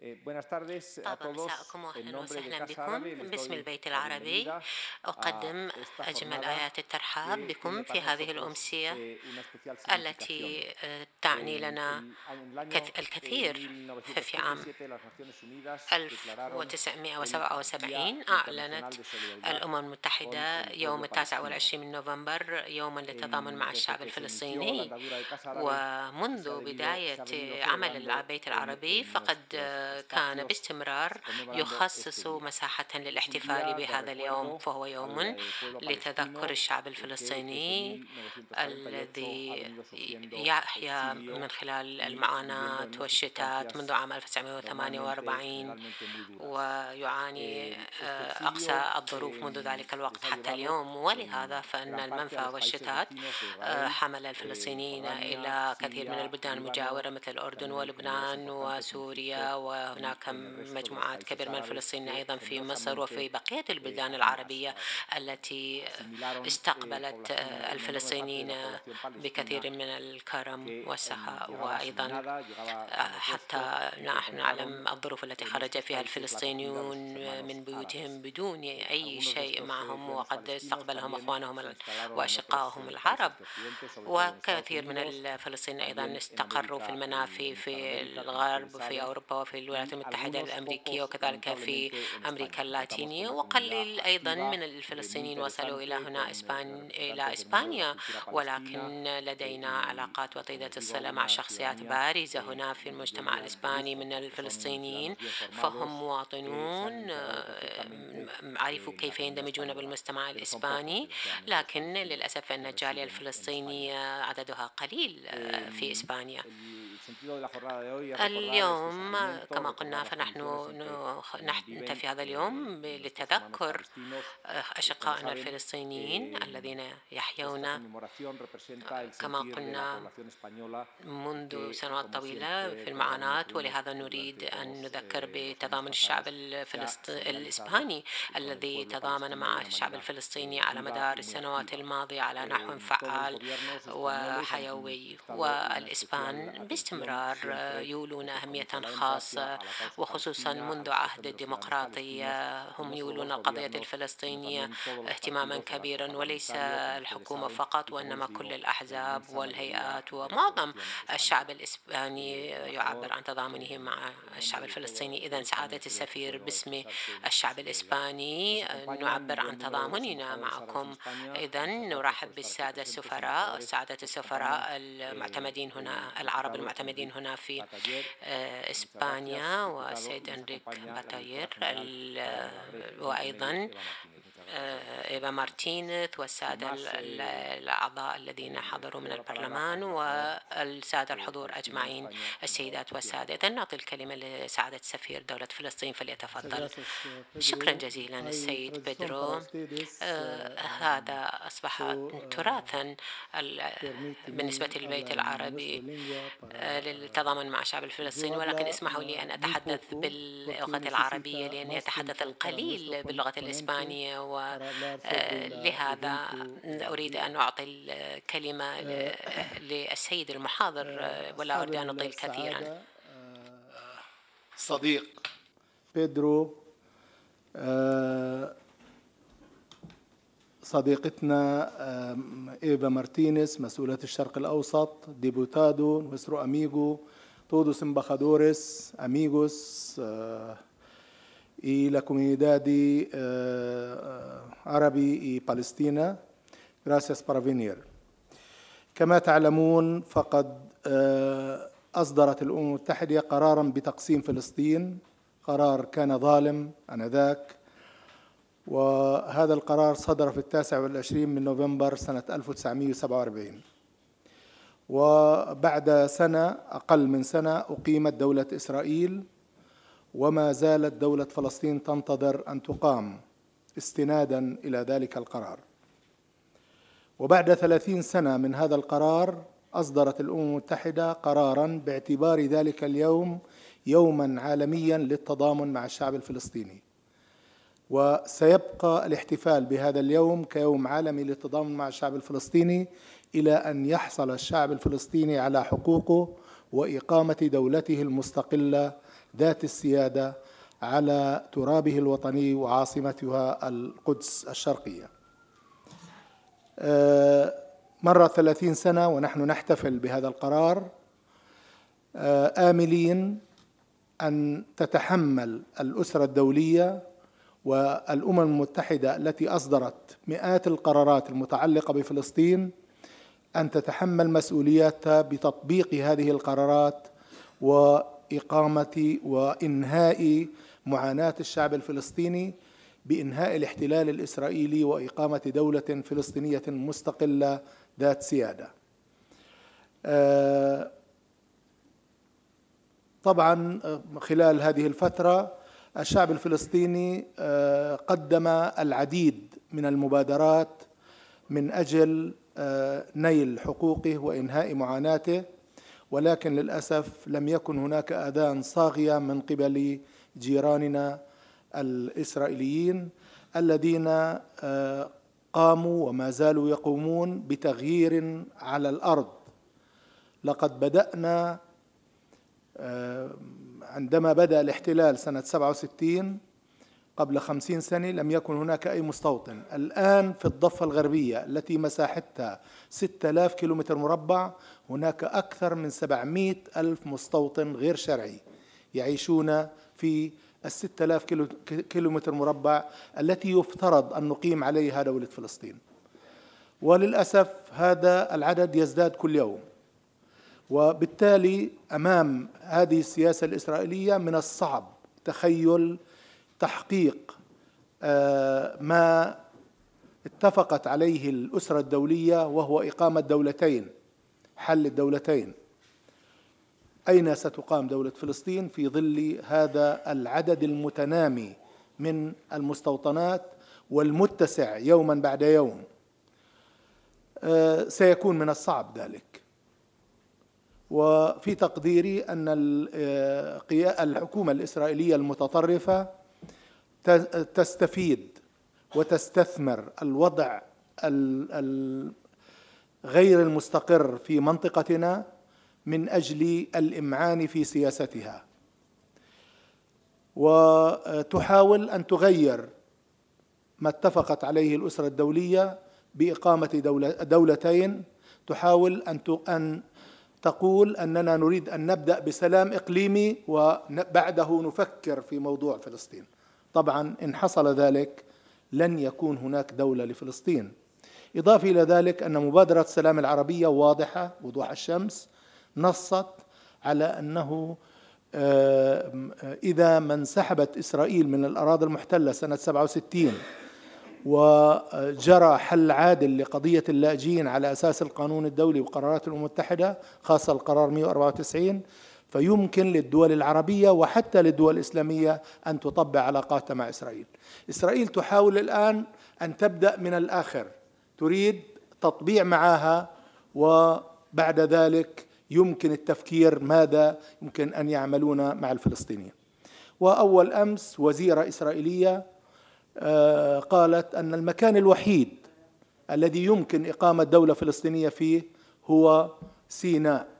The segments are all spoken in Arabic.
Eh, buenas tardes a طابا todos. مساءكم En واهلا nombre de وسهلا بكم باسم البيت العربي أقدم أجمل آيات الترحاب بكم في هذه الأمسية eh, التي. آه، تعني لنا eh, الكثير في عام 1977 las Naciones Unidas declararon el 1977 Día أعلنت الأمم المتحدة يوم التاسع. والعشرين من نوفمبر يوما للتضامن مع الشعب الفلسطيني ومنذ بداية عمل البيت العربي فقد كان باستمرار يخصص مساحة للاحتفال بهذا اليوم فهو يوم لتذكر الشعب الفلسطيني الذي يحيا من خلال المعاناة والشتات منذ عام 1948 ويعاني آه، أقصى الظروف منذ ذلك الوقت حتى اليوم. ولهذا فإن المنفى والشتات آه، حمل الفلسطينيين إلى كثير من البلدان المجاورة مثل الأردن ولبنان وسوريا و وهناك مجموعات كبيرة من الفلسطينيين أيضا في مصر وفي بقية البلدان العربية التي استقبلت الفلسطينيين بكثير من الكرم والسخاء وأيضا آه، حتى نحن نعلم الظروف التي خرج فيها الفلسطينيون من بيوتهم بدون أي شيء معهم وقد استقبلهم أخوانهم وأشقائهم العرب. وكثير من الفلسطينيين أيضا استقروا في المنافي في الغرب وفي أوروبا وفي الولايات المتحدة الأمريكية وكذلك في أمريكا اللاتينية وقلل أيضا من الفلسطينيين وصلوا إلى هنا إسبان إلى إسبانيا ولكن لدينا علاقات وطيدة الصلة مع شخصيات بارزة هنا في المجتمع الإسباني من الفلسطينيين فهم مواطنون عرفوا كيف يندمجون بالمجتمع الإسباني لكن للأسف أن الجالية الفلسطينية عددها قليل في إسبانيا اليوم كما قلنا فنحن نحتفي في هذا اليوم لتذكر أشقائنا الفلسطينيين الذين يحيون. كما قلنا منذ سنوات طويلة في المعاناة ولهذا نريد أن نذكر بتضامن الشعب الفلسطيني الإسباني الذي تضامن مع الشعب الفلسطيني على مدار السنوات الماضية على نحو فعال وحيوي والإسبان باستمرار. باستمرار يولون أهمية خاصة وخصوصا منذ عهد الديمقراطية آه، هم يولون القضية الفلسطينية اهتماما كبيرا وليس الحكومة فقط وإنما كل الأحزاب والهيئات ومعظم الشعب الإسباني يعبر عن تضامنه مع الشعب الفلسطيني. إذا سعادة السفير باسم الشعب الإسباني نعبر عن تضامننا معكم. إذا نرحب بالسادة السفراء سعادة السفراء المعتمدين هنا العرب المعتمدين المعتمدين هنا في آه، إسبانيا والسيد إنريك باتاير وأيضا آه، إيفا مارتينيز والسادة ال- ال- الأعضاء الذين حضروا من البرلمان والسادة الحضور أجمعين السيدات والسادة إذا نعطي الكلمة لسعادة سفير دولة فلسطين فليتفضل. شكرا جزيلا السيد بيدرو. آه، هذا أصبح تراثا ال- بالنسبة للبيت العربي آه، للتضامن مع الشعب الفلسطيني ولكن اسمحوا لي أن أتحدث باللغة العربية لأني أتحدث القليل باللغة الإسبانية ولهذا أريد أن أعطي الكلمة ل- للسيد المحاضر آه، ولا أريد أن أطيل كثيرا. صديق بيدرو آه، صديقتنا إيفا مارتينيز مسؤولة الشرق الأوسط diputado nuestro amigo todos embajadores amigos y la comunidad eh, árabe y palestina gracias por venir. كما تعلمون فقد آه، أصدرت الأمم المتحدة قرارا بتقسيم فلسطين. قرار كان ظالم آنذاك. وهذا القرار صدر في التاسع والعشرين من نوفمبر سنة 1947 وبعد سنة أقل من سنة أقيمت دولة إسرائيل. وما زالت دولة فلسطين تنتظر أن تقام استنادا إلى ذلك القرار. وبعد ثلاثين سنة من هذا القرار أصدرت الأمم المتحدة قرارا باعتبار ذلك اليوم يوما عالميا للتضامن مع الشعب الفلسطيني. وسيبقى الاحتفال بهذا اليوم كيوم عالمي للتضامن مع الشعب الفلسطيني إلى أن يحصل الشعب الفلسطيني على حقوقه وإقامة دولته المستقلة ذات السيادة على ترابه الوطني وعاصمتها القدس الشرقية. آه، مرت ثلاثين سنة ونحن نحتفل بهذا القرار. آه، آملين أن تتحمل الأسرة الدولية والأمم المتحدة التي أصدرت مئات القرارات المتعلقة بفلسطين أن تتحمل مسؤولياتها بتطبيق هذه القرارات واقامه وإنهاء معاناة الشعب الفلسطيني بإنهاء الاحتلال الإسرائيلي وإقامة دولة فلسطينية مستقلة ذات سيادة. آه، طبعا خلال هذه الفترة الشعب الفلسطيني آه، قدم العديد من المبادرات من آه، نيل حقوقه وإنهاء معاناته. ولكن للأسف لم يكن هناك آذان صاغية من قبل جيراننا الإسرائيليين الذين آه، قاموا وما زالوا يقومون بتغيير على الأرض. لقد بدأنا عندما بدأ الاحتلال سنة 67 قبل خمسين سنة لم يكن هناك أي مستوطن. الآن في الضفة الغربية التي مساحتها 6000 كيلومتر مربع هناك أكثر من 700 ألف مستوطن غير شرعي يعيشون في الستة آلاف كيلومتر مربع التي يفترض أن نقيم عليها دولة فلسطين. وللأسف هذا العدد يزداد كل يوم. وبالتالي أمام هذه السياسة الإسرائيلية من الصعب تخيل تحقيق آه، ما اتفقت عليه الأسرة الدولية وهو إقامة دولتين حل الدولتين. أين ستقام دولة فلسطين في ظل هذا العدد المتنامي من المستوطنات والمتسع يوما بعد يوم؟ آه، سيكون من الصعب ذلك. وفي تقديري أن الحكومة الإسرائيلية المتطرفة تستفيد وتستثمر الوضع غير المستقر في منطقتنا من أجل الإمعان في سياستها. وتحاول أن تغير ما اتفقت عليه الأسرة الدولية بإقامة دولة دولتين. تحاول أن أن تقول أننا نريد أن نبدأ بسلام إقليمي وبعده نفكر في موضوع فلسطين. طبعا إن حصل ذلك لن يكون هناك دولة لفلسطين. إضافة إلى ذلك أن مبادرة السلام العربية واضحة وضوح الشمس نصت على أنه آه، إذا ما انسحبت إسرائيل من الأراضي المحتلة سنة 67 وجرى حل عادل لقضية اللاجئين على أساس القانون الدولي وقرارات الأمم المتحدة خاصة القرار 194 فيمكن للدول العربية وحتى للدول الإسلامية أن تطبع علاقاتها مع إسرائيل. إسرائيل تحاول الآن أن تبدأ من الآخر. تريد تطبيع معها وبعد ذلك يمكن التفكير ماذا يمكن أن يعملون مع الفلسطينيين. وأول أمس وزيرة إسرائيلية آه، قالت أن المكان الوحيد الذي يمكن إقامة دولة فلسطينية فيه هو سيناء.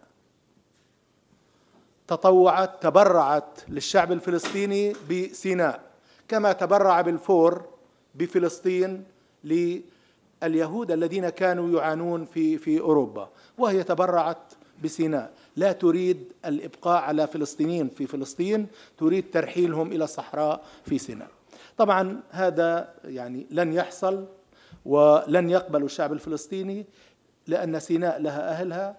تطوعت تبرعت للشعب الفلسطيني بسيناء كما تبرع بالفور بفلسطين لليهود الذين كانوا يعانون في في أوروبا وهي تبرعت بسيناء. لا تريد الإبقاء على فلسطينيين في فلسطين تريد ترحيلهم إلى الصحراء في سيناء. طبعا هذا يعني لن يحصل ولن يقبل الشعب الفلسطيني لأن سيناء لها أهلها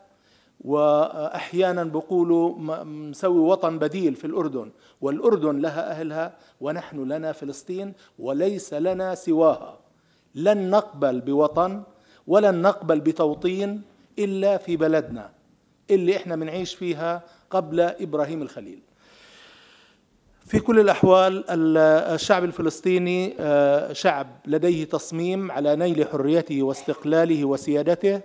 وأحيانا بقولوا مسوي وطن بديل في الأردن. والأردن لها أهلها ونحن لنا فلسطين وليس لنا سواها. لن نقبل بوطن ولن نقبل بتوطين إلا في بلدنا اللي إحنا بنعيش فيها قبل إبراهيم الخليل. في كل الأحوال الشعب الفلسطيني آه، شعب لديه تصميم على نيل حريته واستقلاله وسيادته.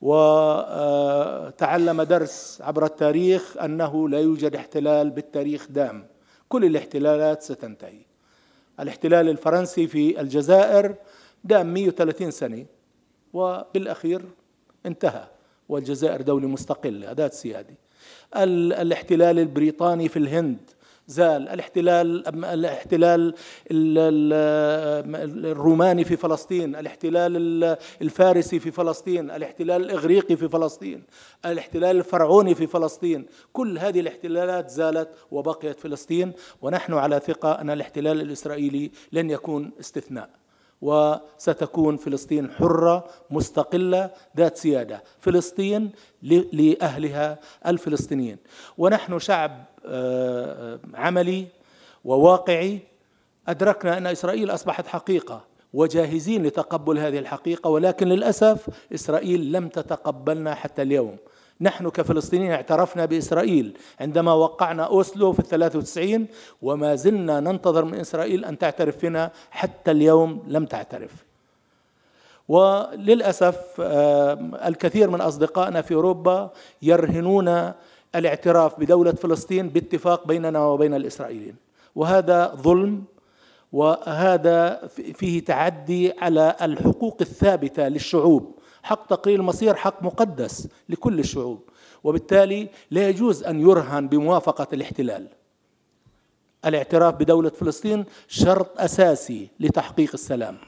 وتعلم درس عبر التاريخ أنه لا يوجد احتلال بالتاريخ دام. كل الاحتلالات ستنتهي. الاحتلال الفرنسي في الجزائر دام 130 سنة وبالأخير انتهى والجزائر دولة مستقلة ذات سيادة. الاحتلال البريطاني في الهند زال. الاحتلال الاحتلال الروماني في فلسطين الاحتلال الفارسي في فلسطين الاحتلال الإغريقي في فلسطين الاحتلال الفرعوني في فلسطين. كل هذه الاحتلالات زالت وبقيت فلسطين ونحن على ثقة أن الاحتلال الإسرائيلي لن يكون استثناء. وستكون فلسطين حرة مستقلة ذات سيادة. فلسطين لأهلها الفلسطينيين. ونحن شعب عملي وواقعي. أدركنا أن إسرائيل أصبحت حقيقة وجاهزين لتقبل هذه الحقيقة ولكن للأسف إسرائيل لم تتقبلنا حتى اليوم. نحن كفلسطينيين اعترفنا بإسرائيل عندما وقعنا أوسلو في الثلاثة وتسعين وما زلنا ننتظر من إسرائيل أن تعترف بنا حتى اليوم لم تعترف. وللأسف آه، الكثير من أصدقائنا في أوروبا يرهنون الاعتراف بدولة فلسطين باتفاق بيننا وبين الإسرائيليين. وهذا ظلم وهذا فيه تعدي على الحقوق الثابتة للشعوب حق تقرير المصير حق مقدس لكل الشعوب. وبالتالي لا يجوز أن يرهن بموافقة الاحتلال. الاعتراف بدولة فلسطين شرط أساسي لتحقيق السلام.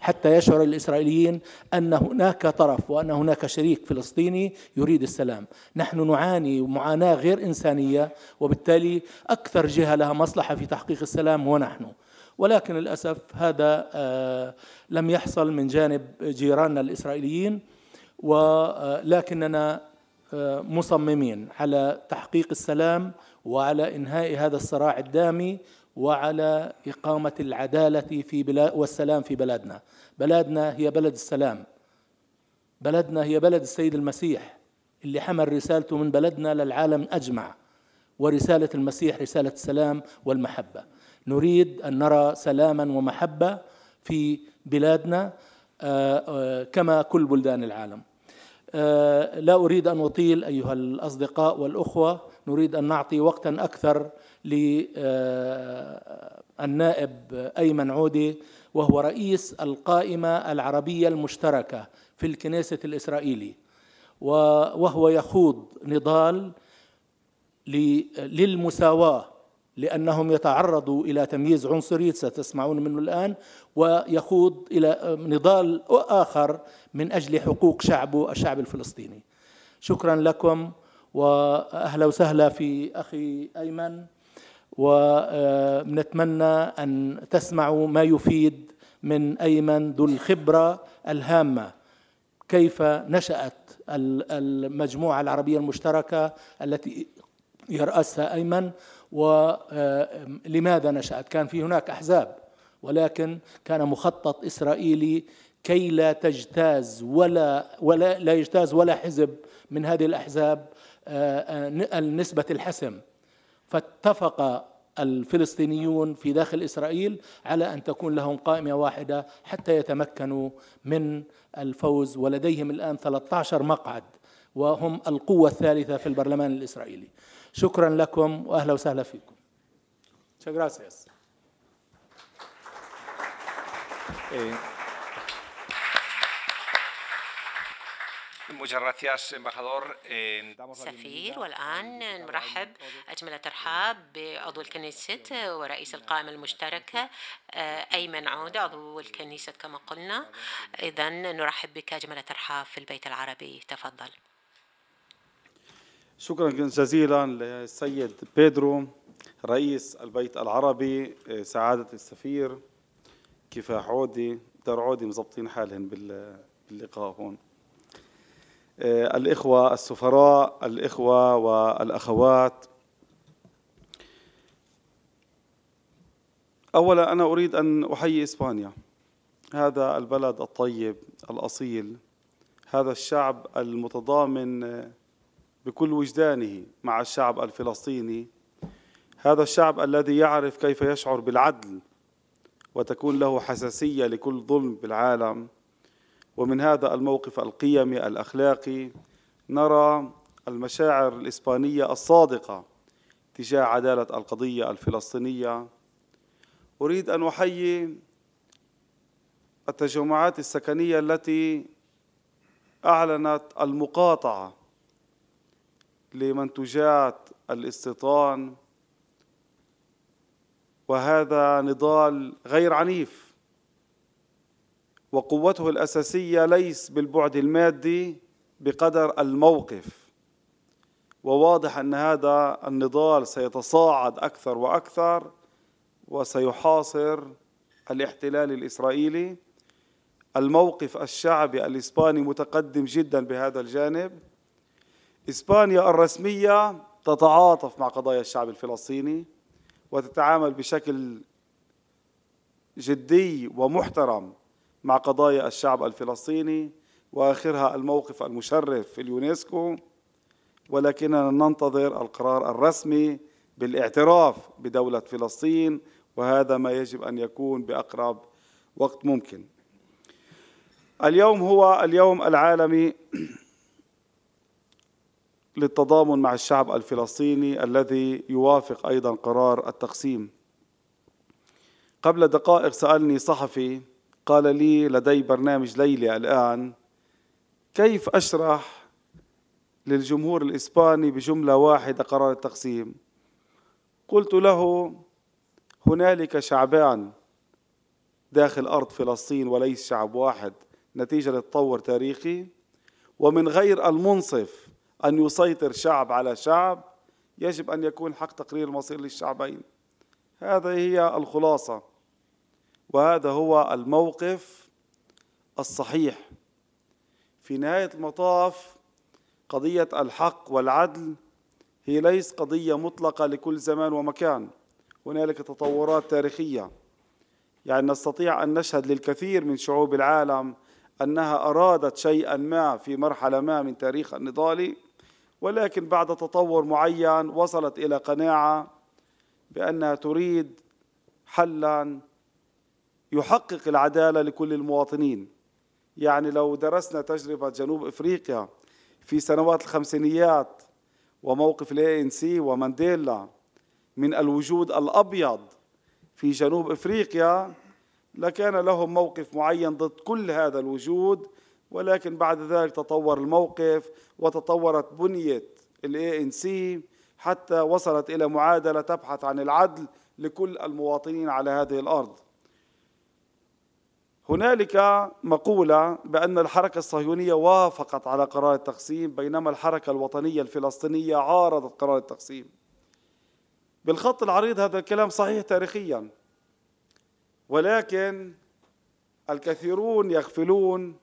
حتى يشعر الإسرائيليين أن هناك طرف وأن هناك شريك فلسطيني يريد السلام. نحن نعاني معاناة غير إنسانية وبالتالي أكثر جهة لها مصلحة في تحقيق السلام هو نحن. ولكن للأسف هذا آه، لم يحصل من جانب جيراننا الإسرائيليين ولكننا آه، مصممين على تحقيق السلام وعلى إنهاء هذا الصراع الدامي وعلى إقامة العدالة في بلاد والسلام في بلادنا. بلادنا هي بلد السلام. بلدنا هي بلد السيد المسيح اللي حمل رسالته من بلدنا للعالم أجمع. ورسالة المسيح رسالة السلام والمحبة. نريد أن نرى سلاما ومحبة في بلادنا آه، آه، كما كل بلدان العالم. آه، لا أريد أن أطيل أيها الأصدقاء والأخوة. نريد أن نعطي وقتا أكثر للنائب أيمن عودي وهو رئيس القائمة العربية المشتركة في الكنيسة الإسرائيلي وهو يخوض نضال للمساواة لأنهم يتعرضوا إلى تمييز عنصري ستسمعون منه الآن ويخوض إلى نضال آخر من أجل حقوق شعبه الشعب الفلسطيني. شكرا لكم. وأهلا وسهلا في أخي أيمن. ونتمنى أن تسمعوا ما يفيد من أيمن ذو الخبرة الهامة. كيف نشأت المجموعة العربية المشتركة التي يرأسها أيمن؟ ولماذا نشأت؟ كان في هناك أحزاب ولكن كان مخطط إسرائيلي كي لا تجتاز ولا ولا لا يجتاز ولا حزب من هذه الأحزاب النسبة الحسم. فاتفق الفلسطينيون في داخل إسرائيل على أن تكون لهم قائمة واحدة حتى يتمكنوا من الفوز ولديهم الآن 13 مقعد وهم القوة الثالثة في البرلمان الإسرائيلي. شكرا لكم واهلا وسهلا فيكم. Muchas gracias. Eh, سفير والآن نرحب أجمل الترحاب بعضو الكنيسة ورئيس القائمة المشتركة آه، أيمن عودة عضو الكنيسة كما قلنا. إذا نرحب بك أجمل الترحاب في البيت العربي. تفضل. شكرا جزيلا للسيد بيدرو رئيس البيت العربي سعادة السفير كفاح عودي دار عودي مزبطين حالهم باللقاء هون. الإخوة السفراء الإخوة والأخوات. أولا أنا أريد أن أحيي إسبانيا. هذا البلد الطيب الأصيل. هذا الشعب المتضامن بكل وجدانه مع الشعب الفلسطيني. هذا الشعب الذي يعرف كيف يشعر بالعدل وتكون له حساسية لكل ظلم بالعالم. ومن هذا الموقف القيمي الأخلاقي نرى المشاعر الإسبانية الصادقة تجاه عدالة القضية الفلسطينية. أريد أن أحيي التجمعات السكنية التي أعلنت المقاطعة لمنتوجات الاستيطان وهذا نضال غير عنيف. وقوته الأساسية ليس بالبعد المادي بقدر الموقف. وواضح أن هذا النضال سيتصاعد أكثر وأكثر وسيحاصر الاحتلال الإسرائيلي. الموقف الشعبي الإسباني متقدم جدا بهذا الجانب. إسبانيا الرسمية تتعاطف مع قضايا الشعب الفلسطيني وتتعامل بشكل جدي ومحترم. مع قضايا الشعب الفلسطيني وآخرها الموقف المشرف في اليونسكو ولكننا ننتظر القرار الرسمي بالاعتراف بدولة فلسطين وهذا ما يجب أن يكون بأقرب وقت ممكن. اليوم هو اليوم العالمي للتضامن مع الشعب الفلسطيني الذي يوافق أيضا قرار التقسيم. قبل دقائق سألني صحفي قال لي لدي برنامج ليلي الآن كيف أشرح للجمهور الإسباني بجملة واحدة قرار التقسيم؟ قلت له هنالك شعبان داخل أرض فلسطين وليس شعب واحد نتيجة للتطور تاريخي ومن غير المنصف أن يسيطر شعب على شعب يجب أن يكون حق تقرير المصير للشعبين. هذه هي الخلاصة. وهذا هو الموقف الصحيح. في نهاية المطاف قضية الحق والعدل هي ليس قضية مطلقة لكل زمان ومكان. هنالك تطورات تاريخية. يعني نستطيع أن نشهد للكثير من شعوب العالم أنها أرادت شيئا ما في مرحلة ما من تاريخ النضال ولكن بعد تطور معين وصلت إلى قناعة بأنها تريد حلا يحقق العدالة لكل المواطنين. يعني لو درسنا تجربة جنوب إفريقيا في سنوات الخمسينيات وموقف ال ANC ومانديلا من الوجود الأبيض في جنوب إفريقيا لكان لهم موقف معين ضد كل هذا الوجود ولكن بعد ذلك تطور الموقف وتطورت بنية ال ANC حتى وصلت إلى معادلة تبحث عن العدل لكل المواطنين على هذه الأرض. هنالك مقولة بأن الحركة الصهيونية وافقت على قرار التقسيم بينما الحركة الوطنية الفلسطينية عارضت قرار التقسيم. بالخط العريض هذا الكلام صحيح تاريخيا ولكن الكثيرون يغفلون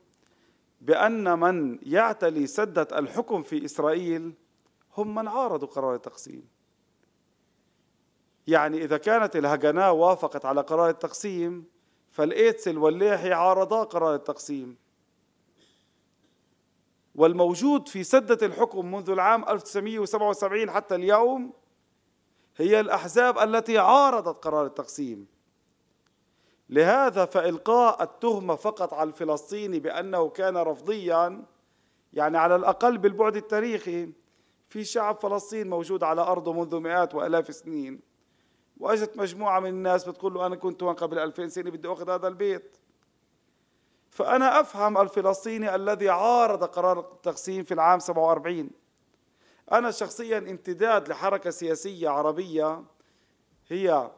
بأن من يعتلي سدة الحكم في إسرائيل هم من عارضوا قرار التقسيم. يعني إذا كانت الهجناء وافقت على قرار التقسيم فالإيتسل واللاحي عارضا قرار التقسيم. والموجود في سدة الحكم منذ العام 1977 حتى اليوم هي الأحزاب التي عارضت قرار التقسيم. لهذا فإلقاء التهمة فقط على الفلسطيني بأنه كان رفضيا يعني على الأقل بالبعد التاريخي في شعب فلسطين موجود على أرضه منذ مئات وآلاف السنين. وأجت مجموعة من الناس بتقول له أنا كنت هون قبل 2000 سنة بدي أخذ هذا البيت. فأنا أفهم الفلسطيني الذي عارض قرار التقسيم في العام 47 أنا شخصيا امتداد لحركة سياسية عربية هي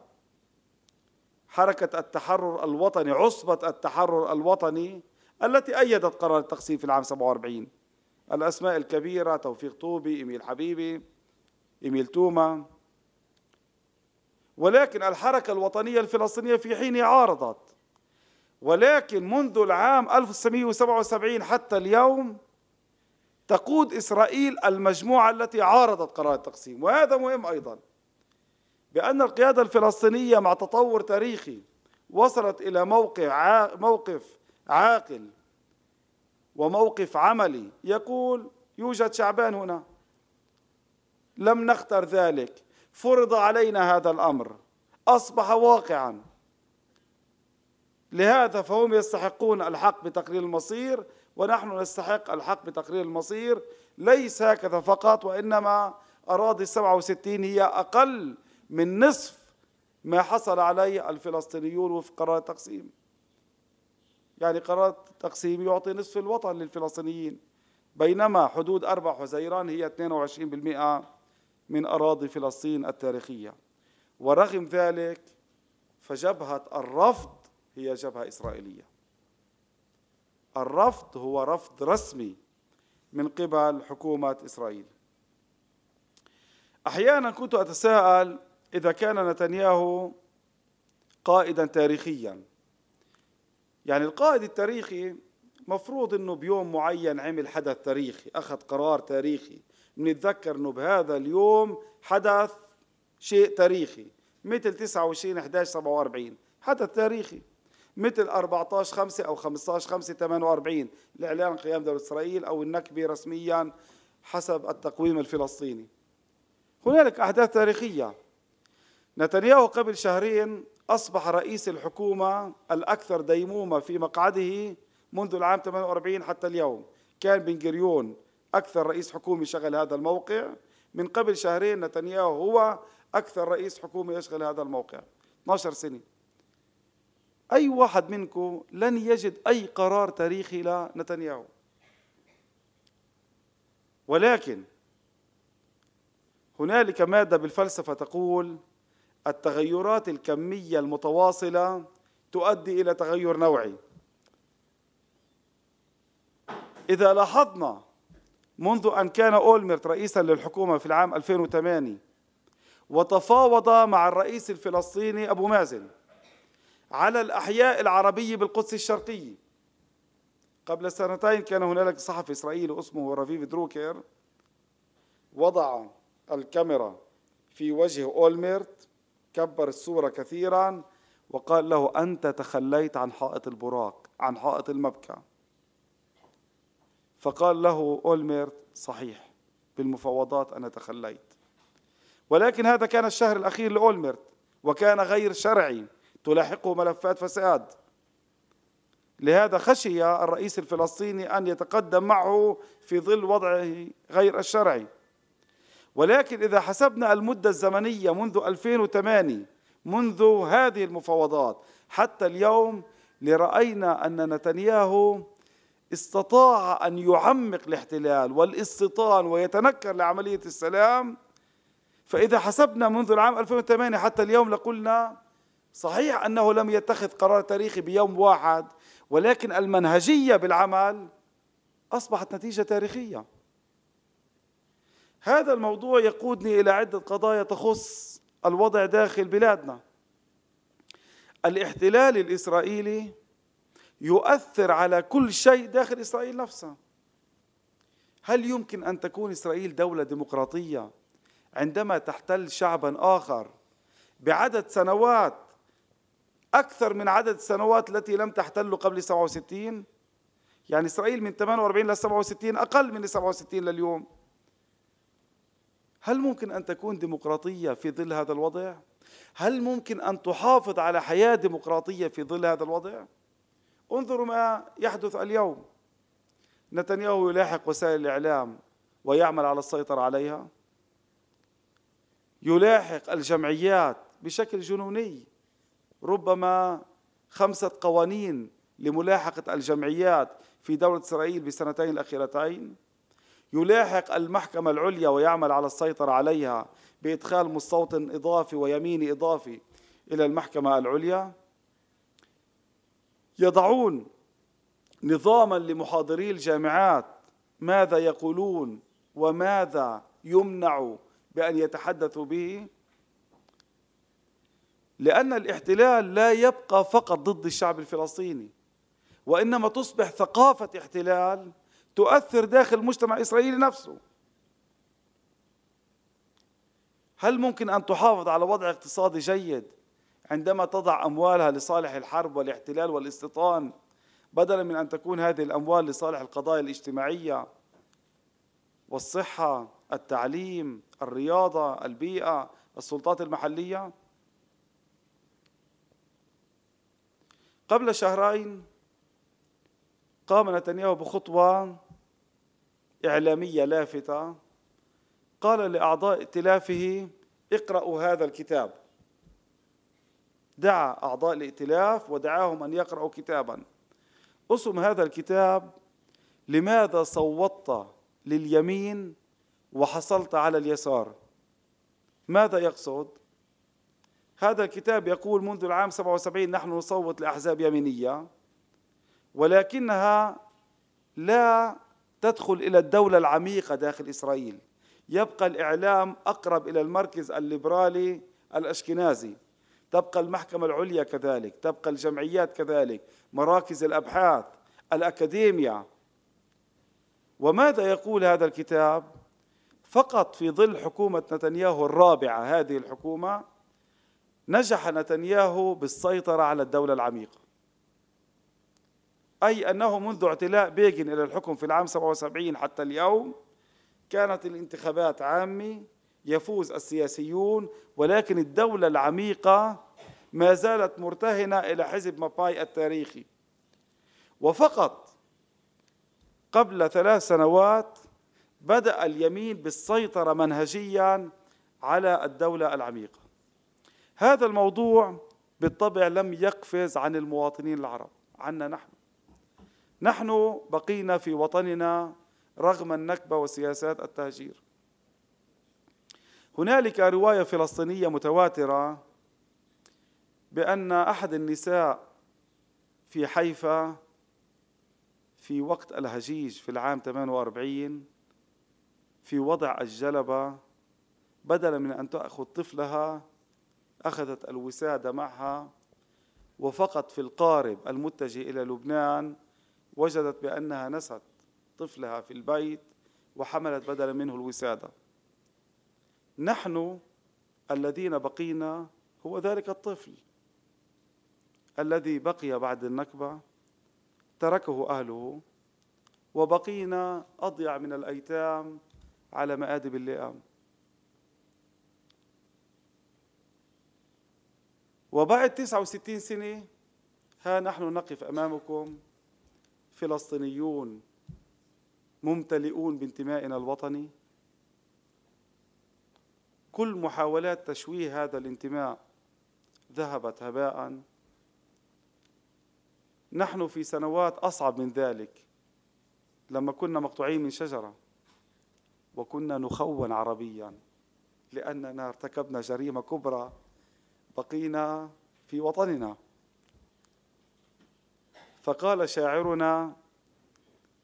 حركة التحرر الوطني عصبة التحرر الوطني التي أيدت قرار التقسيم في العام 47 الأسماء الكبيرة توفيق طوبي إيميل حبيبي إيميل توما. ولكن الحركة الوطنية الفلسطينية في حين عارضت. ولكن منذ العام 1977 حتى اليوم تقود إسرائيل المجموعة التي عارضت قرار التقسيم. وهذا مهم أيضا بأن القيادة الفلسطينية مع تطور تاريخي وصلت إلى موقع موقف عاقل وموقف عملي. يقول يوجد شعبان هنا لم نختر ذلك. فرض علينا هذا الأمر. أصبح واقعا. لهذا فهم يستحقون الحق بتقرير المصير ونحن نستحق الحق بتقرير المصير. ليس هكذا فقط وإنما أراضي 67 هي أقل من نصف ما حصل عليه الفلسطينيون وفق قرار التقسيم يعني قرار التقسيم يعطي نصف الوطن للفلسطينيين. بينما حدود أربع حزيران هي 22% من أراضي فلسطين التاريخية. ورغم ذلك فجبهة الرفض هي جبهة إسرائيلية. الرفض هو رفض رسمي من قبل حكومة إسرائيل. أحيانا كنت أتساءل إذا كان نتنياهو قائدا تاريخيا. يعني القائد التاريخي مفروض إنه بيوم معين عمل حدث تاريخي أخذ قرار تاريخي. بنتذكر إنه بهذا اليوم حدث شيء تاريخي. مثل 29 11 47 حدث تاريخي. مثل 14 5 أو 15 5 48 لإعلان قيام دولة إسرائيل أو النكبة رسميا حسب التقويم الفلسطيني. هنالك أحداث تاريخية. نتنياهو قبل شهرين أصبح رئيس الحكومة الأكثر ديمومة في مقعده منذ العام 48 حتى اليوم. كان بن جريون أكثر رئيس حكومي شغل هذا الموقع. من قبل شهرين نتنياهو هو أكثر رئيس حكومي يشغل هذا الموقع. 12 سنة. أي واحد منكم لن يجد أي قرار تاريخي لنتنياهو ولكن هنالك مادة بالفلسفة تقول التغيرات الكمية المتواصلة تؤدي إلى تغير نوعي. إذا لاحظنا منذ أن كان أولمرت رئيسا للحكومة في العام 2008 وتفاوض مع الرئيس الفلسطيني أبو مازن على الأحياء العربية بالقدس الشرقية قبل سنتين كان هنالك صحفي إسرائيلي اسمه رفيف دروكر وضع الكاميرا في وجه أولميرت كبر الصورة كثيرا وقال له أنت تخليت عن حائط البراق عن حائط المبكى. فقال له أولميرت صحيح بالمفاوضات أنا تخليت. ولكن هذا كان الشهر الأخير لأولميرت وكان غير شرعي تلاحقه ملفات فساد. لهذا خشي الرئيس الفلسطيني أن يتقدم معه في ظل وضعه غير الشرعي. ولكن إذا حسبنا المدة الزمنية منذ 2008 منذ هذه المفاوضات حتى اليوم لرأينا أن نتنياهو استطاع أن يعمق الاحتلال والاستيطان ويتنكر لعملية السلام فإذا حسبنا منذ العام 2008 حتى اليوم لقلنا صحيح أنه لم يتخذ قرار تاريخي بيوم واحد ولكن المنهجية بالعمل أصبحت نتيجة تاريخية. هذا الموضوع يقودني إلى عدة قضايا تخص الوضع داخل بلادنا. الاحتلال الإسرائيلي يؤثر على كل شيء داخل إسرائيل نفسها هل يمكن أن تكون إسرائيل دولة ديمقراطية عندما تحتل شعبا آخر بعدد سنوات أكثر من عدد السنوات التي لم تحتل قبل 67 يعني إسرائيل من 48 ل 67 أقل من 67 لليوم هل ممكن أن تكون ديمقراطية في ظل هذا الوضع؟ هل ممكن أن تحافظ على حياة ديمقراطية في ظل هذا الوضع؟ انظروا ما يحدث اليوم. نتنياهو يلاحق وسائل الإعلام ويعمل على السيطرة عليها. يلاحق الجمعيات بشكل جنوني. ربما خمسة قوانين لملاحقة الجمعيات في دولة إسرائيل بالسنتين الأخيرتين. يلاحق المحكمة العليا ويعمل على السيطرة عليها بإدخال مستوطن إضافي ويميني إضافي إلى المحكمة العليا. يضعون نظاما لمحاضري الجامعات. ماذا يقولون وماذا يمنع بأن يتحدثوا به؟ لأن الاحتلال لا يبقى فقط ضد الشعب الفلسطيني وإنما تصبح ثقافة احتلال تؤثر داخل المجتمع الإسرائيلي نفسه. هل ممكن أن تحافظ على وضع اقتصادي جيد عندما تضع أموالها لصالح الحرب والاحتلال والاستيطان بدلا من أن تكون هذه الأموال لصالح القضايا الاجتماعية والصحة التعليم الرياضة البيئة السلطات المحلية. قبل شهرين قام نتنياهو بخطوة إعلامية لافتة قال لأعضاء ائتلافه اقرأوا هذا الكتاب. دعا أعضاء الائتلاف ودعاهم أن يقرأوا كتابا. اسم هذا الكتاب لماذا صوتت لليمين وحصلت على اليسار؟ ماذا يقصد؟ هذا الكتاب يقول منذ العام 77 نحن نصوت لأحزاب يمينية ولكنها لا تدخل إلى الدولة العميقة داخل إسرائيل. يبقى الإعلام أقرب إلى المركز الليبرالي الأشكنازي. تبقى المحكمة العليا كذلك تبقى الجمعيات كذلك مراكز الأبحاث الأكاديميا وماذا يقول هذا الكتاب؟ فقط في ظل حكومة نتنياهو الرابعة هذه الحكومة نجح نتنياهو بالسيطرة على الدولة العميقة. أي أنه منذ اعتلاء بيغن إلى الحكم في العام 77 حتى اليوم كانت الانتخابات عامة يفوز السياسيون ولكن الدولة العميقة ما زالت مرتهنة إلى حزب ماباي التاريخي. وفقط قبل ثلاث سنوات بدأ اليمين بالسيطرة منهجيا على الدولة العميقة. هذا الموضوع بالطبع لم يقفز عن المواطنين العرب عنا نحن. نحن بقينا في وطننا رغم النكبة وسياسات التهجير. هنالك رواية فلسطينية متواترة بأن أحد النساء في حيفا في وقت الهجيج في العام 48 في وضع الجلبة بدلا من أن تأخذ طفلها أخذت الوسادة معها وفقط في القارب المتجه إلى لبنان وجدت بأنها نست طفلها في البيت وحملت بدلا منه الوسادة. نحن الذين بقينا هو ذلك الطفل الذي بقي بعد النكبة تركه أهله وبقينا أضيع من الأيتام على مآدب اللئام. وبعد 69 سنة ها نحن نقف أمامكم فلسطينيون ممتلئون بانتمائنا الوطني. كل محاولات تشويه هذا الانتماء ذهبت هباء. نحن في سنوات أصعب من ذلك. لما كنا مقطوعين من شجرة وكنا نخون عربيا لأننا ارتكبنا جريمة كبرى بقينا في وطننا. فقال شاعرنا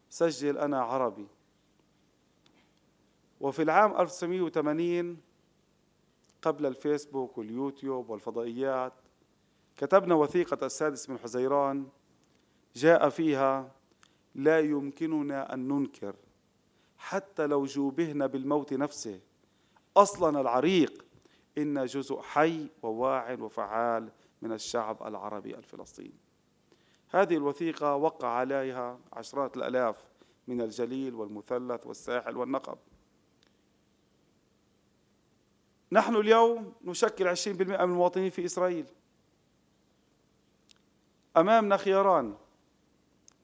سجل أنا عربي. وفي العام 1980 قبل الفيسبوك واليوتيوب والفضائيات. كتبنا وثيقة السادس من حزيران. جاء فيها لا يمكننا أن ننكر حتى لو جوبهنا بالموت نفسه. أصلنا العريق إن جزء حي وواع وفعال من الشعب العربي الفلسطيني. هذه الوثيقة وقع عليها عشرات الآلاف من الجليل والمثلث والساحل والنقب. نحن اليوم نشكل 20% من المواطنين في إسرائيل. أمامنا خياران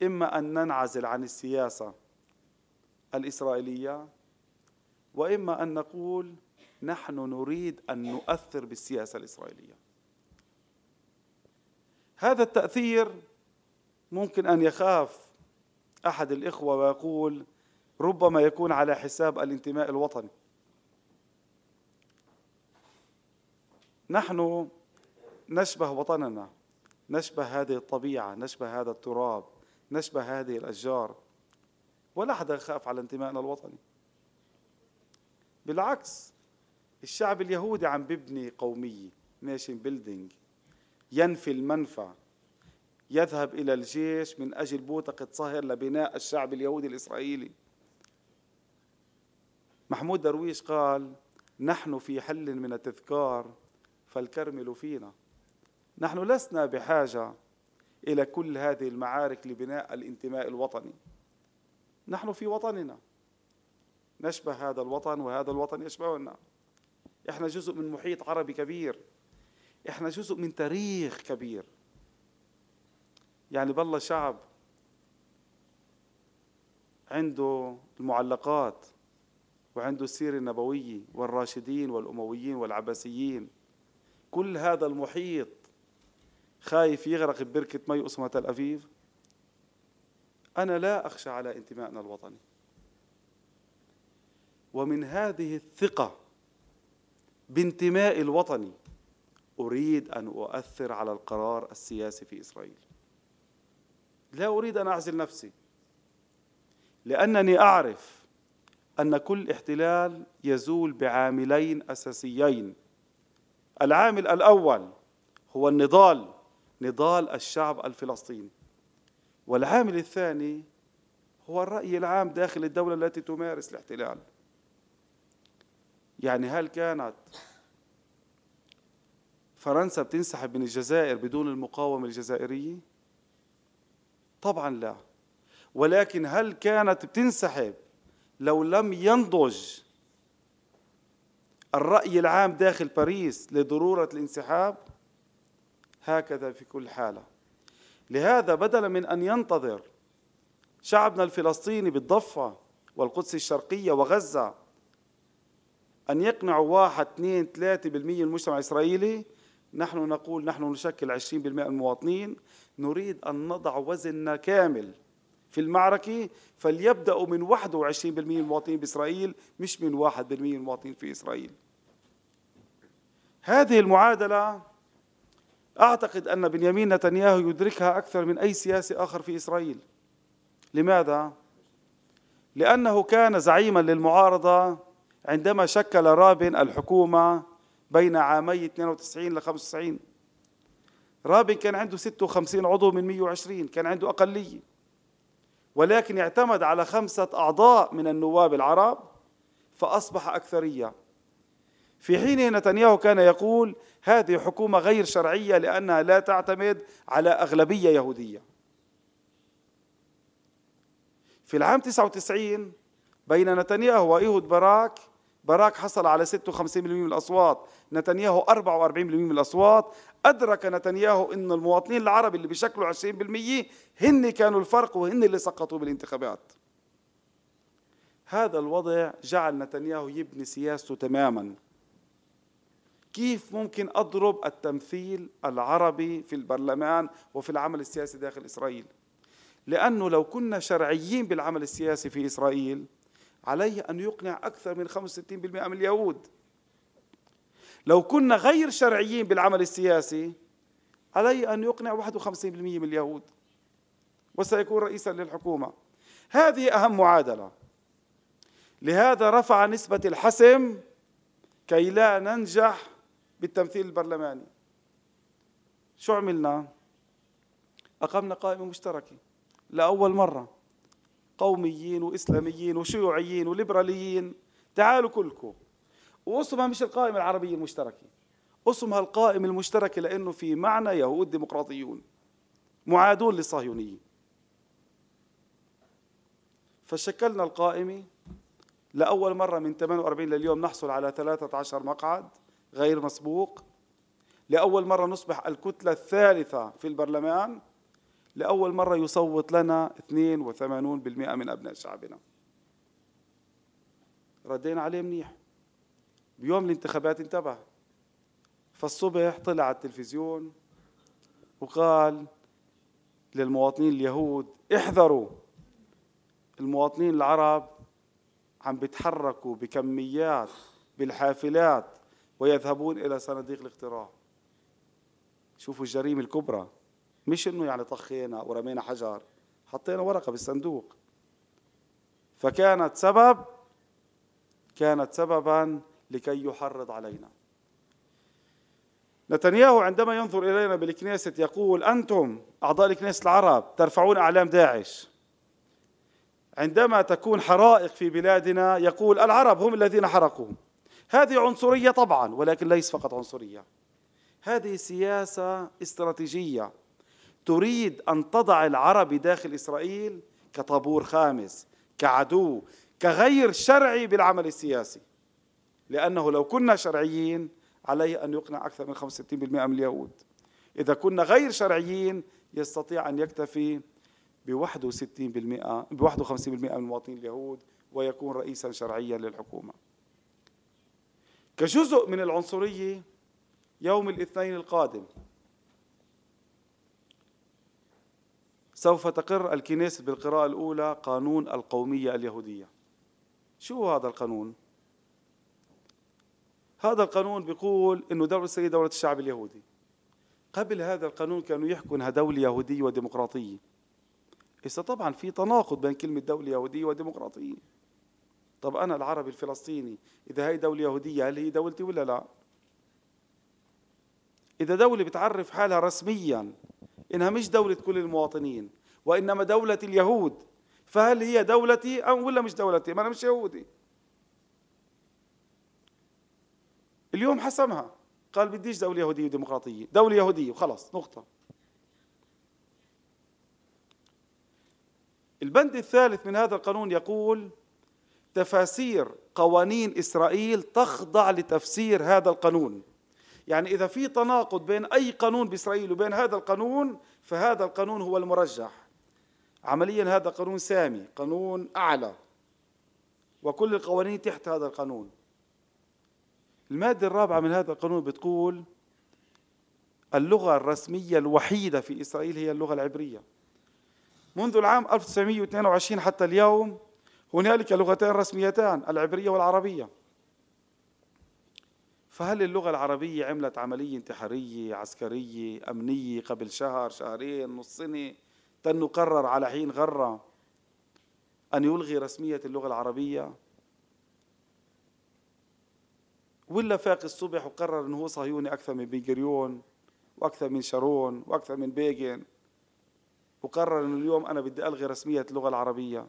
إما أن ننعزل عن السياسة الإسرائيلية وإما أن نقول نحن نريد أن نؤثر بالسياسة الإسرائيلية. هذا التأثير ممكن أن يخاف أحد الإخوة ويقول ربما يكون على حساب الانتماء الوطني. نحن نشبه وطننا نشبه هذه الطبيعة نشبه هذا التراب نشبه هذه الأشجار. ولا حدا يخاف على انتمائنا الوطني. بالعكس الشعب اليهودي عم ببني قومية nation building ينفي المنفى يذهب إلى الجيش من أجل بوتقة صهر لبناء الشعب اليهودي الإسرائيلي. محمود درويش قال نحن في حل من التذكار فالكرمل فينا نحن لسنا بحاجة إلى كل هذه المعارك لبناء الانتماء الوطني. نحن في وطننا. نشبه هذا الوطن وهذا الوطن يشبهنا. إحنا جزء من محيط عربي كبير. إحنا جزء من تاريخ كبير. يعني بالله شعب عنده المعلقات وعنده السيرة النبوية والراشدين والأمويين والعباسيين. كل هذا المحيط خايف يغرق ببركة مي اسمها تل أبيب أنا لا أخشى على انتمائنا الوطني. ومن هذه الثقة بانتمائي الوطني أريد أن أؤثر على القرار السياسي في إسرائيل. لا أريد أن أعزل نفسي لأنني أعرف أن كل احتلال يزول بعاملين أساسيين. العامل الأول هو النضال نضال الشعب الفلسطيني. والعامل الثاني هو الرأي العام داخل الدولة التي تمارس الاحتلال. يعني هل كانت فرنسا بتنسحب من الجزائر بدون المقاومة الجزائرية؟ طبعا لا. ولكن هل كانت بتنسحب لو لم ينضج الرأي العام داخل باريس لضرورة الانسحاب هكذا في كل حالة. لهذا بدلا من أن ينتظر شعبنا الفلسطيني بالضفة والقدس الشرقية وغزة أن يقنعوا واحد اثنين ثلاثة بالمية المجتمع الإسرائيلي نحن نقول نحن نشكل عشرين بالمئة المواطنين نريد أن نضع وزننا كامل في المعركة فليبدأوا من 21% المواطنين بإسرائيل مش من 1% المواطنين في إسرائيل. هذه المعادلة أعتقد أن بنيامين نتنياهو يدركها أكثر من أي سياسي آخر في إسرائيل. لماذا؟ لأنه كان زعيما للمعارضة عندما شكل رابن الحكومة بين عامي 92 ل 95 رابن كان عنده 56 عضو من 120 كان عنده أقلية ولكن اعتمد على خمسة أعضاء من النواب العرب فأصبح أكثرية. في حين نتنياهو كان يقول هذه حكومة غير شرعية لأنها لا تعتمد على أغلبية يهودية. في العام 99 بين نتنياهو وإيهود باراك باراك حصل على 56% من الأصوات نتنياهو 44% من الأصوات. أدرك نتنياهو أن المواطنين العرب اللي بيشكلوا 20% هن كانوا الفرق وهن اللي سقطوا بالانتخابات. هذا الوضع جعل نتنياهو يبني سياسته تماما. كيف ممكن أضرب التمثيل العربي في البرلمان وفي العمل السياسي داخل إسرائيل؟ لأنه لو كنا شرعيين بالعمل السياسي في إسرائيل عليه أن يقنع أكثر من 65% من اليهود. لو كنا غير شرعيين بالعمل السياسي عليه أن يقنع 51% من اليهود. وسيكون رئيسا للحكومة. هذه أهم معادلة. لهذا رفع نسبة الحسم كي لا ننجح بالتمثيل البرلماني. شو عملنا؟ أقمنا قائمة مشتركة لأول مرة. قوميين وإسلاميين وشيوعيين وليبراليين. تعالوا كلكم. واسمها مش القائمة العربية المشتركة. اسمها القائمة المشتركة لأنه في معنى يهود ديمقراطيون. معادون للصهيونية فشكلنا القائمة لأول مرة من 48 لليوم نحصل على 13 مقعد. غير مسبوق. لأول مرة نصبح الكتلة الثالثة في البرلمان لأول مرة يصوت لنا 82% من أبناء شعبنا. ردينا عليه منيح. بيوم الانتخابات انتبه. فالصبح طلع على التلفزيون وقال للمواطنين اليهود احذروا المواطنين العرب عم بيتحركوا بكميات بالحافلات ويذهبون إلى صناديق الاقتراع. شوفوا الجريمة الكبرى. مش إنه يعني طخينا ورمينا حجر حطينا ورقة بالصندوق. فكانت سبب كانت سببا لكي يحرض علينا. نتنياهو عندما ينظر إلينا بالكنيسة يقول أنتم أعضاء الكنيسة العرب ترفعون أعلام داعش. عندما تكون حرائق في بلادنا يقول العرب هم الذين حرقوا. هذه عنصرية طبعا ولكن ليس فقط عنصرية. هذه سياسة استراتيجية تريد أن تضع العرب داخل إسرائيل كطابور خامس كعدو كغير شرعي بالعمل السياسي. لأنه لو كنا شرعيين عليه أن يقنع أكثر من 65% من اليهود. إذا كنا غير شرعيين يستطيع أن يكتفي ب 61% ب 51% من المواطنين اليهود ويكون رئيسا شرعيا للحكومة. كجزء من العنصرية يوم الاثنين القادم. سوف تقر الكنيسة بالقراءة الأولى قانون القومية اليهودية. شو هذا القانون؟ هذا القانون بيقول إنه دولة إسرائيل دولة الشعب اليهودي. قبل هذا القانون كانوا يحكوا إنها دولة يهودية وديمقراطية. إذا طبعا في تناقض بين كلمة دولة يهودية وديمقراطية. طب أنا العربي الفلسطيني إذا هي دولة يهودية هل هي دولتي ولا لا؟ إذا دولة بتعرف حالها رسميا إنها مش دولة كل المواطنين وإنما دولة اليهود فهل هي دولتي أم ولا مش دولتي؟ ما أنا مش يهودي اليوم حسمها قال بديش دولة يهودية وديمقراطية دولة يهودية وخلص نقطة البند الثالث من هذا القانون يقول تفاسير قوانين إسرائيل تخضع لتفسير هذا القانون. يعني إذا في تناقض بين أي قانون بإسرائيل وبين هذا القانون فهذا القانون هو المرجح. عمليا هذا قانون سامي قانون أعلى. وكل القوانين تحت هذا القانون. المادة الرابعة من هذا القانون بتقول اللغة الرسمية الوحيدة في إسرائيل هي اللغة العبرية. منذ العام 1922 حتى اليوم هنالك لغتان رسميتان العبرية والعربية. فهل اللغة العربية عملت عملية انتحارية عسكرية أمنية قبل شهر شهرين نص سنة تنو قرر على حين غرة أن يلغي رسمية اللغة العربية؟ ولا فاق الصبح وقرر أنه هو صهيوني أكثر من بيجريون وأكثر من شارون وأكثر من بيجن وقرر أنه اليوم أنا بدي ألغي رسمية اللغة العربية.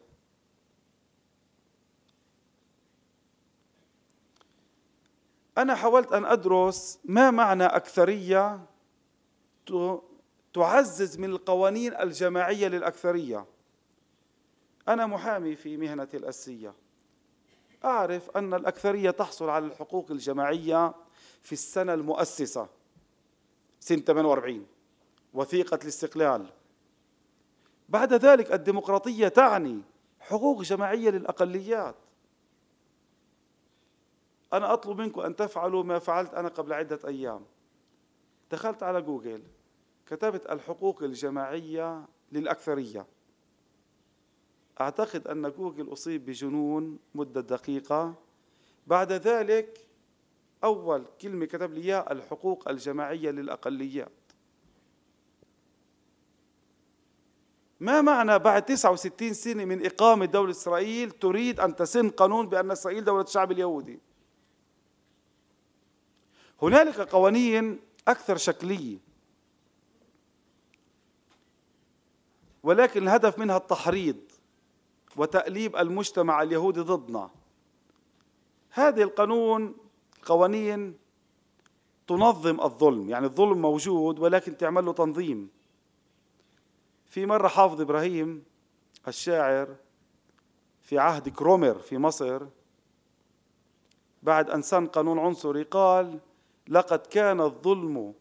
أنا حاولت أن أدرس ما معنى أكثرية تعزز من القوانين الجماعية للأكثرية. أنا محامي في مهنتي الأسية. أعرف أن الأكثرية تحصل على الحقوق الجماعية في السنة المؤسسة سنة 48 وثيقة الاستقلال. بعد ذلك الديمقراطية تعني حقوق جماعية للأقليات. أنا أطلب منكم أن تفعلوا ما فعلت أنا قبل عدة أيام. دخلت على جوجل كتبت الحقوق الجماعية للأكثرية. أعتقد أن جوجل أصيب بجنون مدة دقيقة. بعد ذلك أول كلمة كتب لي إياها الحقوق الجماعية للأقليات. ما معنى بعد 69 سنة من إقامة دولة إسرائيل تريد أن تسن قانون بأن إسرائيل دولة الشعب اليهودي؟ هنالك قوانين أكثر شكلية. ولكن الهدف منها التحريض وتأليب المجتمع اليهودي ضدنا. هذه القانون قوانين تنظم الظلم. يعني الظلم موجود ولكن تعمل له تنظيم. في مرة حافظ إبراهيم الشاعر في عهد كرومر في مصر بعد أن سن قانون عنصري قال لقد كان الظلم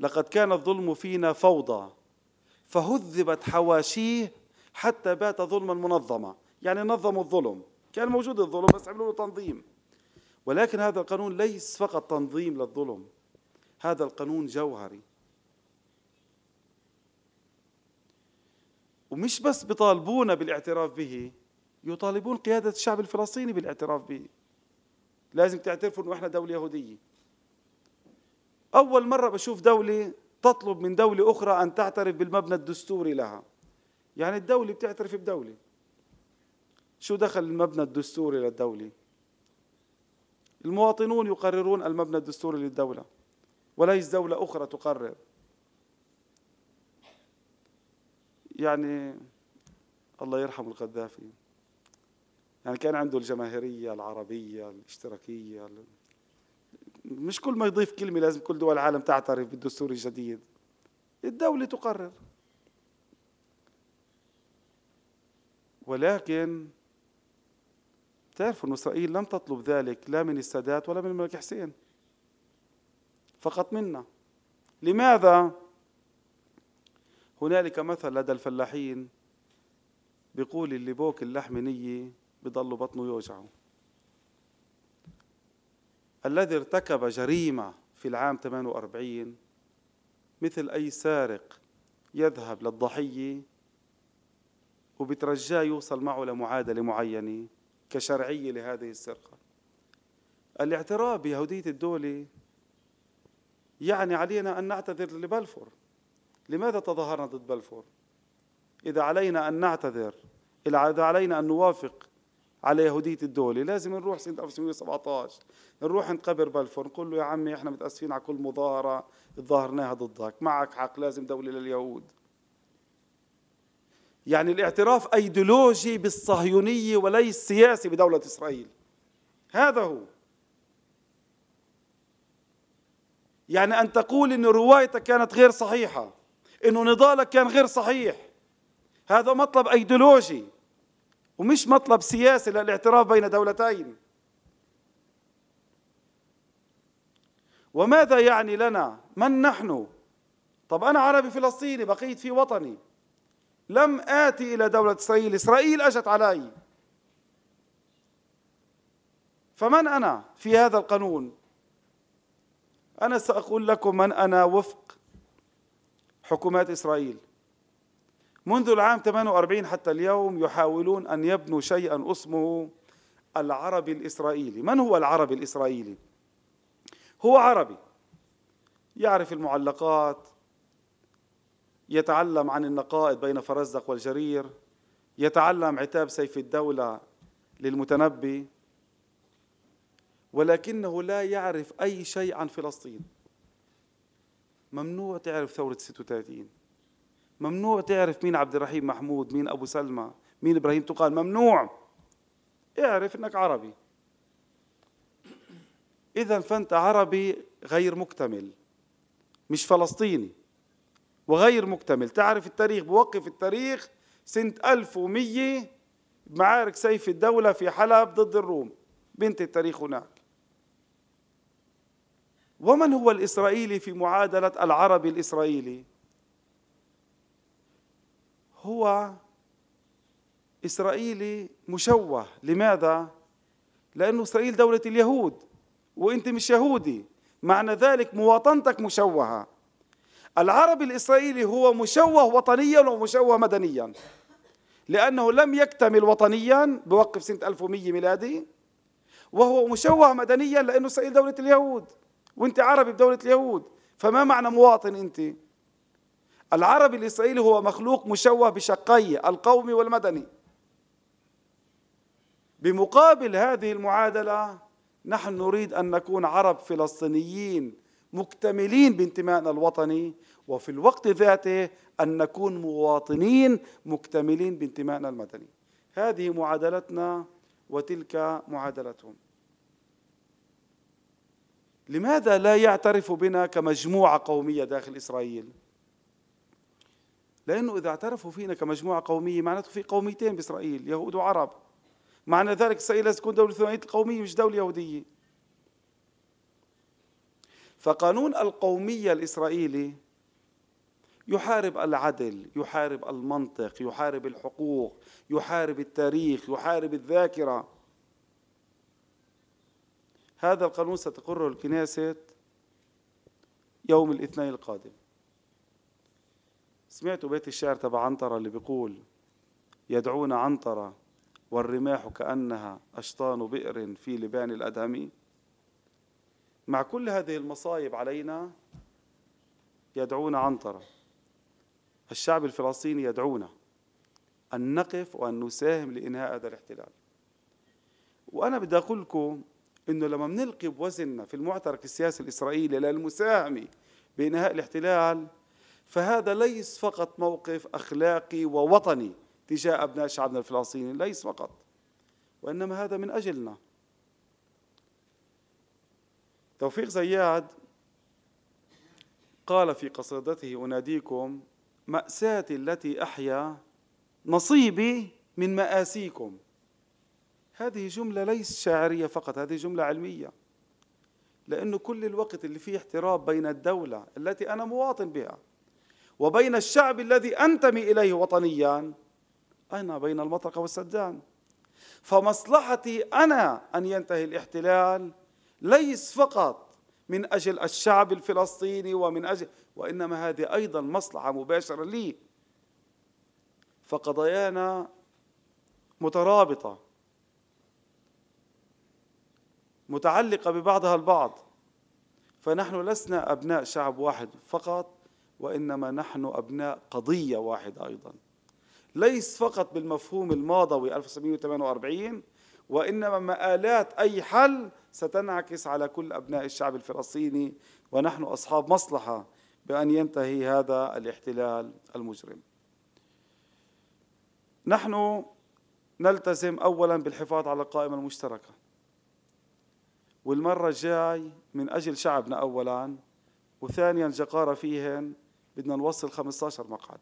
لقد كان الظلم فينا فوضى فهذبت حواشيه حتى بات ظلما منظما. يعني نظموا الظلم. كان موجود الظلم بس عملوا له تنظيم. ولكن هذا القانون ليس فقط تنظيم للظلم. هذا القانون جوهري. ومش بس بيطالبونا بالاعتراف به يطالبون قيادة الشعب الفلسطيني بالاعتراف به. لازم تعترفوا إنه إحنا دولة يهودية. أول مرة بشوف دولة تطلب من دولة أخرى أن تعترف بالمبنى الدستوري لها. يعني الدولة بتعترف بدولة. شو دخل المبنى الدستوري للدولة؟ المواطنون يقررون المبنى الدستوري للدولة. وليس دولة أخرى تقرر. يعني الله يرحم القذافي يعني كان عنده الجماهيرية العربية الاشتراكية مش كل ما يضيف كلمة لازم كل دول العالم تعترف بالدستور الجديد الدولة تقرر. ولكن تعرفوا أن إسرائيل لم تطلب ذلك لا من السادات ولا من الملك حسين. فقط منا. لماذا؟ هنالك مثل لدى الفلاحين بيقول اللي بوك اللحم نية بضل بطنه يوجعه. الذي ارتكب جريمة في العام 48 مثل أي سارق يذهب للضحية وبترجاه يوصل معه لمعادلة معينة كشرعية لهذه السرقة. الاعتراف بيهودية الدولة يعني علينا أن نعتذر لبلفور. لماذا تظاهرنا ضد بلفور؟ إذا علينا أن نعتذر إذا علينا أن نوافق على يهودية الدولة. لازم نروح سنة 1917 نروح عند قبر بلفور نقول له يا عمي إحنا متأسفين على كل مظاهرة تظاهرناها ضدك. معك حق لازم دولة لليهود. يعني الاعتراف أيديولوجي بالصهيونية وليس سياسي بدولة إسرائيل. هذا هو. يعني أن تقول أن روايتك كانت غير صحيحة أنه نضالك كان غير صحيح هذا مطلب أيديولوجي. ومش مطلب سياسي للاعتراف بين دولتين. وماذا يعني لنا؟ من نحن؟ طب أنا عربي فلسطيني بقيت في وطني. لم آتي إلى دولة إسرائيل إسرائيل أجت علي. فمن أنا في هذا القانون؟ أنا سأقول لكم من أنا وفق حكومات إسرائيل. منذ العام 48 حتى اليوم يحاولون أن يبنوا شيئا اسمه العربي الإسرائيلي. من هو العربي الإسرائيلي؟ هو عربي. يعرف المعلقات يتعلم عن النقائض بين فرزدق والجرير يتعلم عتاب سيف الدولة للمتنبي ولكنه لا يعرف أي شيء عن فلسطين. ممنوع تعرف ثورة 36 ممنوع. تعرف مين عبد الرحيم محمود؟ مين أبو سلمى؟ مين إبراهيم تقال؟ ممنوع. اعرف أنك عربي. إذا فأنت عربي غير مكتمل مش فلسطيني وغير مكتمل. تعرف التاريخ؟ بوقف التاريخ سنة 1100 معارك سيف الدولة في حلب ضد الروم. بنت التاريخ هناك. ومن هو الإسرائيلي في معادلة العربي الإسرائيلي؟ هو إسرائيلي مشوه. لماذا؟ لأنه إسرائيل دولة اليهود وأنت مش يهودي. معنى ذلك مواطنتك مشوهة. العربي الإسرائيلي هو مشوه وطنيا ومشوه مدنيا. لأنه لم يكتمل وطنيا بوقف سنة 1100 ميلادي. وهو مشوه مدنيا لأنه إسرائيل دولة اليهود وأنت عربي بدولة اليهود. فما معنى مواطن أنت؟ العربي الإسرائيلي هو مخلوق مشوه بشقي القومي والمدني. بمقابل هذه المعادلة نحن نريد أن نكون عرب فلسطينيين مكتملين بانتمائنا الوطني وفي الوقت ذاته أن نكون مواطنين مكتملين بانتمائنا المدني. هذه معادلتنا وتلك معادلتهم. لماذا لا يعترف بنا كمجموعة قومية داخل إسرائيل؟ لأنه إذا اعترفوا فينا كمجموعة قومية معناته في قوميتين بإسرائيل يهود وعرب. معنى ذلك إسرائيل لازم تكون دولة ثنائية القومية مش دولة يهودية. فقانون القومية الإسرائيلي يحارب العدل يحارب المنطق يحارب الحقوق يحارب التاريخ يحارب الذاكرة. هذا القانون ستقره الكنيسة يوم الاثنين القادم. سمعتوا بيت الشعر تبع عنترة اللي بيقول يدعون عنترة والرماح كأنها أشطان بئر في لبان الأدهم مع كل هذه المصايب علينا يدعونا عنترة. الشعب الفلسطيني يدعونا أن نقف وأن نساهم لإنهاء هذا الاحتلال. وأنا بدي أقول لكم إنه لما بنلقي بوزننا في المعترك السياسي الإسرائيلي للمساهمة بإنهاء الاحتلال فهذا ليس فقط موقف أخلاقي ووطني تجاه أبناء شعبنا الفلسطيني ليس فقط وإنما هذا من أجلنا. توفيق زياد قال في قصيدته أناديكم مأساتي التي أحيا نصيبي من مآسيكم. هذه جملة ليس شاعرية فقط هذه جملة علمية. لأنه كل الوقت اللي فيه احتراب بين الدولة التي أنا مواطن بها وبين الشعب الذي أنتمي إليه وطنيا. أنا بين المطرقة والسدان فمصلحتي أنا أن ينتهي الاحتلال ليس فقط من أجل الشعب الفلسطيني ومن أجل وإنما هذه أيضا مصلحة مباشرة لي. فقضايانا مترابطة متعلقة ببعضها البعض. فنحن لسنا أبناء شعب واحد فقط. وإنما نحن أبناء قضية واحدة أيضا. ليس فقط بالمفهوم الماضوي 1948 وإنما مآلات أي حل ستنعكس على كل أبناء الشعب الفلسطيني ونحن أصحاب مصلحة بأن ينتهي هذا الاحتلال المجرم. نحن نلتزم أولا بالحفاظ على القائمة المشتركة. والمرة الجاي من أجل شعبنا أولا وثانيا جقارة فيهن بدنا نوصل 15 مقعد.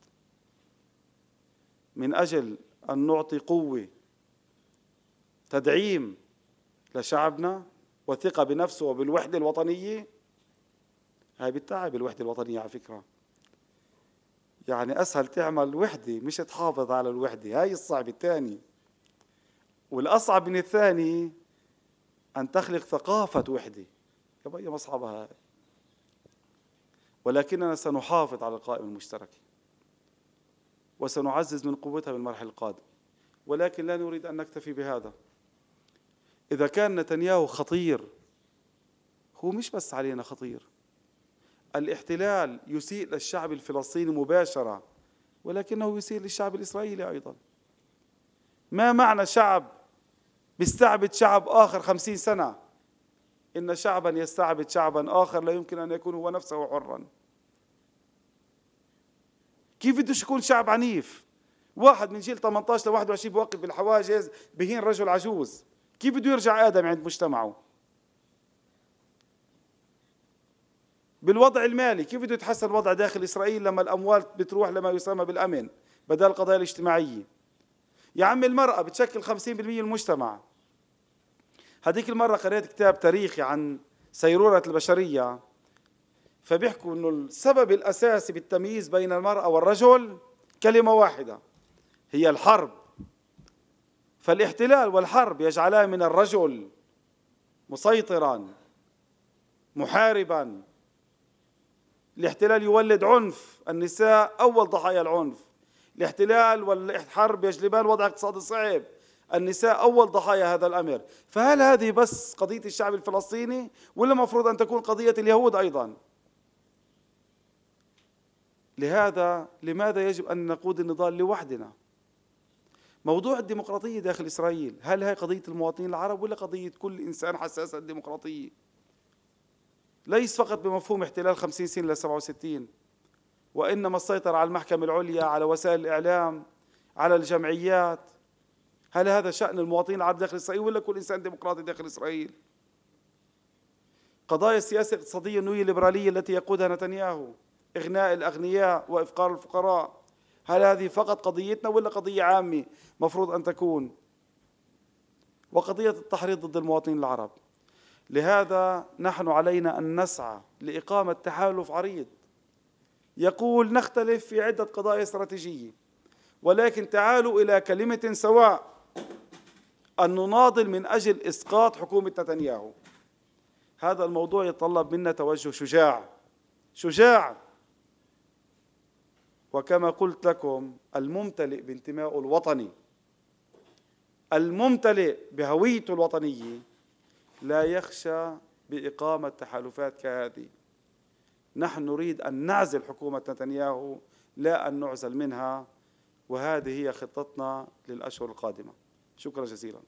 من أجل أن نعطي قوة تدعيم لشعبنا وثقة بنفسه وبالوحدة الوطنية. هاي بتتعب الوحدة الوطنية على فكرة. يعني أسهل تعمل وحدة مش تحافظ على الوحدة هاي الصعب الثاني والأصعب من الثاني أن تخلق ثقافة وحدة. يا بيا مصعبها هاي. ولكننا سنحافظ على القائمة المشتركة وسنعزز من قوتها بالمرحلة القادمة ولكن لا نريد أن نكتفي بهذا. إذا كان نتنياهو خطير هو مش بس علينا خطير. الاحتلال يسيء للشعب الفلسطيني مباشرة ولكنه يسيء للشعب الإسرائيلي أيضا. ما معنى شعب بيستعبد شعب آخر خمسين سنة؟ إن شعبا يستعبد شعبا آخر لا يمكن أن يكون هو نفسه حرا. كيف بدوش يكون شعب عنيف؟ واحد من جيل 18 ل 21 بوقف بالحواجز بهين رجل عجوز. كيف بده يرجع آدم عند مجتمعه؟ بالوضع المالي كيف بده يتحسن الوضع داخل إسرائيل لما الأموال بتروح لما يسمى بالأمن بدل القضايا الاجتماعية؟ يا عم المرأة بتشكل 50% من المجتمع. هذيك المرة قرأت كتاب تاريخي عن سيرورة البشرية فبيحكوا إنه السبب الأساسي بالتمييز بين المرأة والرجل كلمة واحدة هي الحرب. فالاحتلال والحرب يجعلان من الرجل مسيطرا محاربا. الاحتلال يولد عنف النساء أول ضحايا العنف. الاحتلال والحرب يجلبان وضع اقتصادي صعب. النساء أول ضحايا هذا الأمر. فهل هذه بس قضية الشعب الفلسطيني ولا المفروض أن تكون قضية اليهود أيضا؟ لهذا لماذا يجب أن نقود النضال لوحدنا؟ موضوع الديمقراطية داخل إسرائيل هل هي قضية المواطنين العرب ولا قضية كل إنسان حساس الديمقراطية؟ ليس فقط بمفهوم احتلال 50 سنة ل 67 وإنما السيطرة على المحكمة العليا على وسائل الإعلام على الجمعيات. هل هذا شأن المواطنين العرب داخل إسرائيل ولا كل إنسان ديمقراطي داخل إسرائيل؟ قضايا السياسة الاقتصادية النوية الليبرالية التي يقودها نتنياهو إغناء الأغنياء وإفقار الفقراء هل هذه فقط قضيتنا ولا قضية عامة مفروض أن تكون؟ وقضية التحريض ضد المواطنين العرب. لهذا نحن علينا أن نسعى لإقامة تحالف عريض يقول نختلف في عدة قضايا استراتيجية ولكن تعالوا إلى كلمة سواء أن نناضل من أجل إسقاط حكومة نتنياهو. هذا الموضوع يتطلب منا توجه شجاع شجاع. وكما قلت لكم الممتلئ بانتمائه الوطني الممتلئ بهويته الوطنية لا يخشى بإقامة تحالفات كهذه. نحن نريد أن نعزل حكومة نتنياهو لا أن نعزل منها وهذه هي خطتنا للأشهر القادمة. شكرا جزيلا.